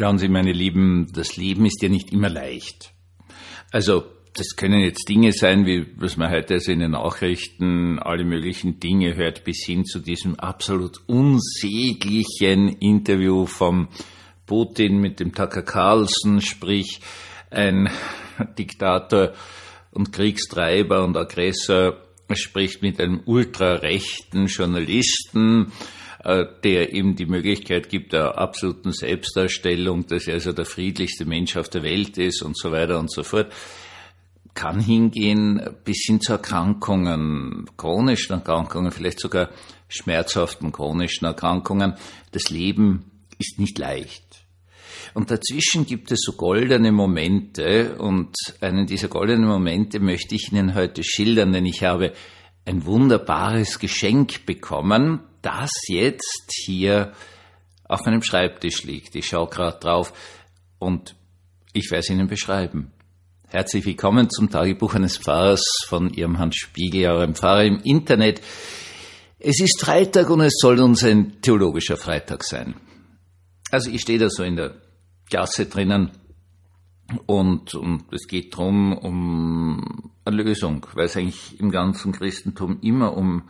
Schauen Sie, meine Lieben, das Leben ist ja nicht immer leicht. Also, das können jetzt Dinge sein, wie was man heute also in den Nachrichten alle möglichen Dinge hört, bis hin zu diesem absolut unsäglichen Interview vom Putin mit dem Tucker Carlson, sprich ein Diktator und Kriegstreiber und Aggressor spricht mit einem ultrarechten Journalisten, der ihm die Möglichkeit gibt der absoluten Selbstdarstellung, dass er also der friedlichste Mensch auf der Welt ist und so weiter und so fort, kann hingehen bis hin zu Erkrankungen, chronischen Erkrankungen, vielleicht sogar schmerzhaften chronischen Erkrankungen. Das Leben ist nicht leicht. Und dazwischen gibt es so goldene Momente und einen dieser goldenen Momente möchte ich Ihnen heute schildern, denn ich habe ein wunderbares Geschenk bekommen, das jetzt hier auf meinem Schreibtisch liegt. Ich schaue gerade drauf und ich werde es Ihnen beschreiben. Herzlich willkommen zum Tagebuch eines Pfarrers von Ihrem Hans Spiegel, eurem Pfarrer im Internet. Es ist Freitag und es soll uns ein theologischer Freitag sein. Also ich stehe da so in der Klasse drinnen und, und es geht drum um Erlösung, weil es eigentlich im ganzen Christentum immer um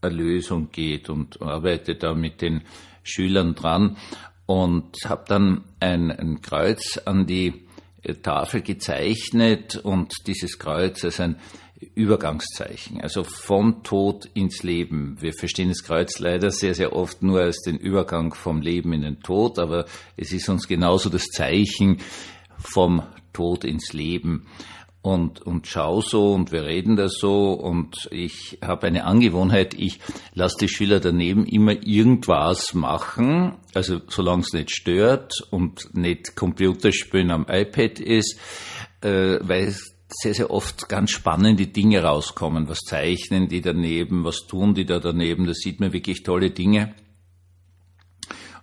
Erlösung geht und arbeite da mit den Schülern dran und habe dann ein, ein Kreuz an die Tafel gezeichnet und dieses Kreuz als ein Übergangszeichen, also vom Tod ins Leben. Wir verstehen das Kreuz leider sehr, sehr oft nur als den Übergang vom Leben in den Tod, aber es ist uns genauso das Zeichen vom Tod ins Leben und, und schau so und wir reden da so und ich habe eine Angewohnheit, ich lasse die Schüler daneben immer irgendwas machen, also solange es nicht stört und nicht Computerspielen am iPad ist, äh, weil sehr, sehr oft ganz spannende Dinge rauskommen. Was zeichnen die daneben, was tun die da daneben, da sieht man wirklich tolle Dinge.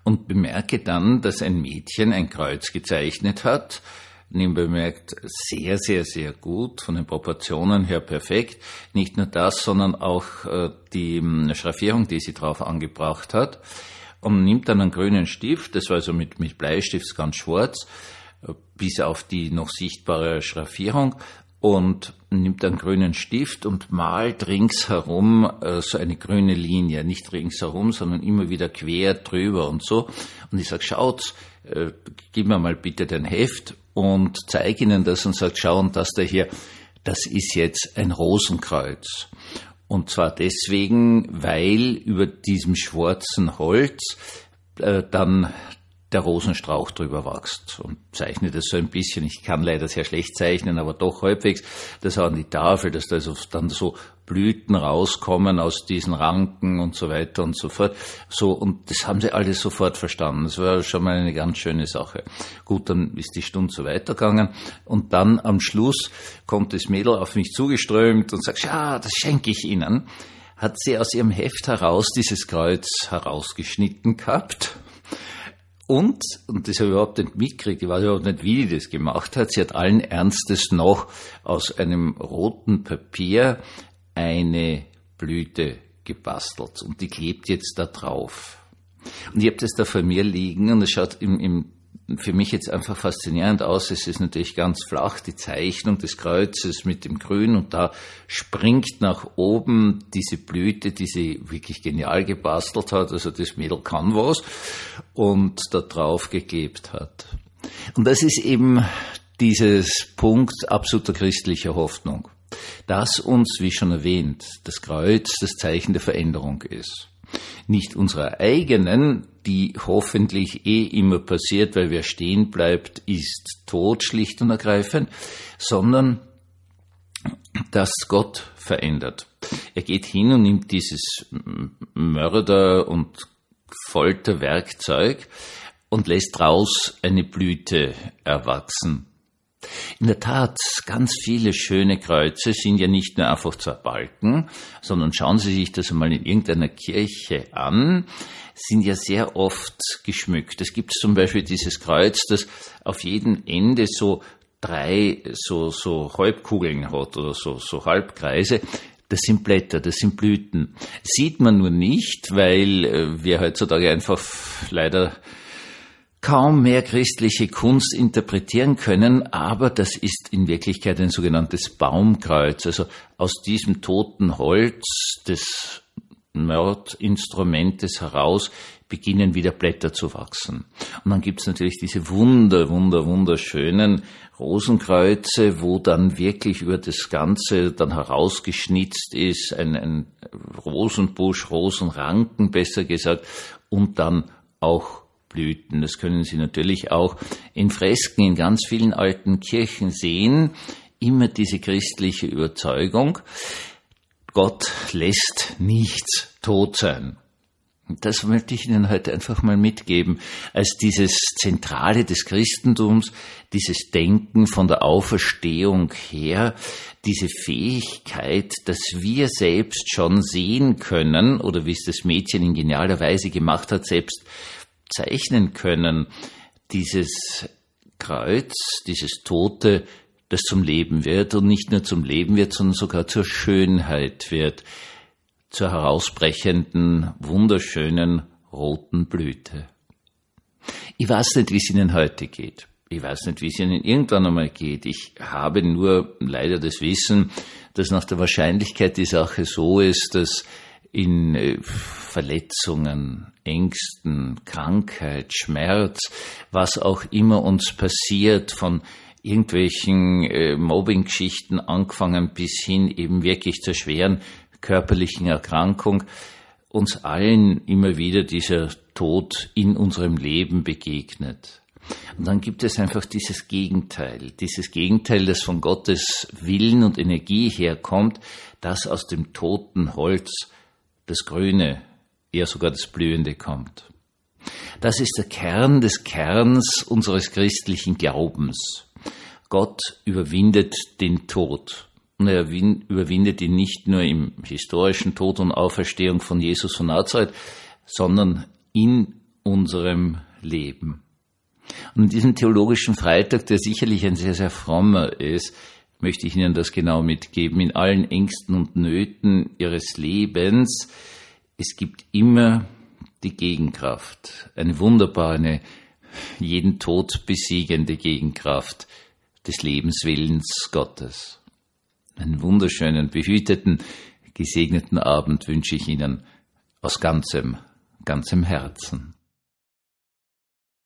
Und bemerke dann, dass ein Mädchen ein Kreuz gezeichnet hat, nebenbei bemerkt sehr, sehr, sehr gut, von den Proportionen her perfekt. Nicht nur das, sondern auch äh, die ähm, Schraffierung, die sie drauf angebracht hat. Und nimmt dann einen grünen Stift, das war also mit, mit Bleistift ganz schwarz, äh, bis auf die noch sichtbare Schraffierung und nimmt einen grünen Stift und malt ringsherum äh, so eine grüne Linie. Nicht ringsherum, sondern immer wieder quer drüber und so. Und ich sage, schaut, äh, gib mir mal bitte dein Heft und zeige ihnen das und sage, schau, und das da hier, das ist jetzt ein Rosenkreuz. Und zwar deswegen, weil über diesem schwarzen Holz äh, dann der Rosenstrauch drüber wächst und zeichne das so ein bisschen. Ich kann leider sehr schlecht zeichnen, aber doch halbwegs. Das an die Tafel, dass da also dann so Blüten rauskommen aus diesen Ranken und so weiter und so fort. So, und das haben sie alle sofort verstanden. Das war schon mal eine ganz schöne Sache. Gut, dann ist die Stunde so weitergegangen und dann am Schluss kommt das Mädel auf mich zugeströmt und sagt, ja, das schenke ich Ihnen. Hat sie aus ihrem Heft heraus dieses Kreuz herausgeschnitten gehabt und, und das habe ich überhaupt nicht mitgekriegt, ich weiß überhaupt nicht, wie die das gemacht hat, sie hat allen Ernstes noch aus einem roten Papier eine Blüte gebastelt und die klebt jetzt da drauf. Und ich habe das da vor mir liegen und es schaut im, im für mich jetzt einfach faszinierend aus. Es ist natürlich ganz flach, die Zeichnung des Kreuzes mit dem Grün und da springt nach oben diese Blüte, die sie wirklich genial gebastelt hat. Also das Mädel kann was und da drauf geklebt hat. Und das ist eben dieses Punkt absoluter christlicher Hoffnung, dass uns, wie schon erwähnt, das Kreuz das Zeichen der Veränderung ist nicht unserer eigenen, die hoffentlich eh immer passiert, weil wer stehen bleibt, ist tot, schlicht und ergreifend, sondern dass Gott verändert. Er geht hin und nimmt dieses Mörder- und Folterwerkzeug und lässt daraus eine Blüte erwachsen. In der Tat, ganz viele schöne Kreuze sind ja nicht nur einfach zwei Balken, sondern schauen Sie sich das einmal in irgendeiner Kirche an, sind ja sehr oft geschmückt. Es gibt zum Beispiel dieses Kreuz, das auf jedem Ende so drei so, so Halbkugeln hat oder so, so Halbkreise. Das sind Blätter, das sind Blüten. Sieht man nur nicht, weil äh, wir heutzutage einfach leider kaum mehr christliche Kunst interpretieren können, aber das ist in Wirklichkeit ein sogenanntes Baumkreuz. Also aus diesem toten Holz des Mordinstrumentes heraus beginnen wieder Blätter zu wachsen. Und dann gibt's natürlich diese wunder, wunder, wunderschönen Rosenkreuze, wo dann wirklich über das Ganze dann herausgeschnitzt ist, ein, ein Rosenbusch, Rosenranken besser gesagt, und dann auch Blüten. Das können Sie natürlich auch in Fresken in ganz vielen alten Kirchen sehen. Immer diese christliche Überzeugung. Gott lässt nichts tot sein. Das möchte ich Ihnen heute einfach mal mitgeben, als dieses Zentrale des Christentums, dieses Denken von der Auferstehung her, diese Fähigkeit, dass wir selbst schon sehen können, oder wie es das Mädchen in genialer Weise gemacht hat, selbst zeichnen können, dieses Kreuz, dieses Tote, das zum Leben wird und nicht nur zum Leben wird, sondern sogar zur Schönheit wird, zur herausbrechenden, wunderschönen roten Blüte. Ich weiß nicht, wie es Ihnen heute geht. Ich weiß nicht, wie es Ihnen irgendwann einmal geht. Ich habe nur leider das Wissen, dass nach der Wahrscheinlichkeit die Sache so ist, dass in äh, Verletzungen, Ängsten, Krankheit, Schmerz, was auch immer uns passiert, von irgendwelchen äh, Mobbing-Geschichten angefangen bis hin eben wirklich zur schweren körperlichen Erkrankung, uns allen immer wieder dieser Tod in unserem Leben begegnet. Und dann gibt es einfach dieses Gegenteil, dieses Gegenteil, das von Gottes Willen und Energie herkommt, das aus dem toten Holz das Grüne, eher sogar das Blühende kommt. Das ist der Kern des Kerns unseres christlichen Glaubens. Gott überwindet den Tod. Und er überwindet ihn nicht nur im historischen Tod und Auferstehung von Jesus von Nazareth, sondern in unserem Leben. Und in diesem theologischen Freitag, der sicherlich ein sehr, sehr frommer ist, möchte ich Ihnen das genau mitgeben. In allen Ängsten und Nöten Ihres Lebens, es gibt immer die Gegenkraft, eine wunderbare, eine jeden Tod besiegende Gegenkraft des Lebenswillens Gottes. Einen wunderschönen, behüteten, gesegneten Abend wünsche ich Ihnen aus ganzem, ganzem Herzen.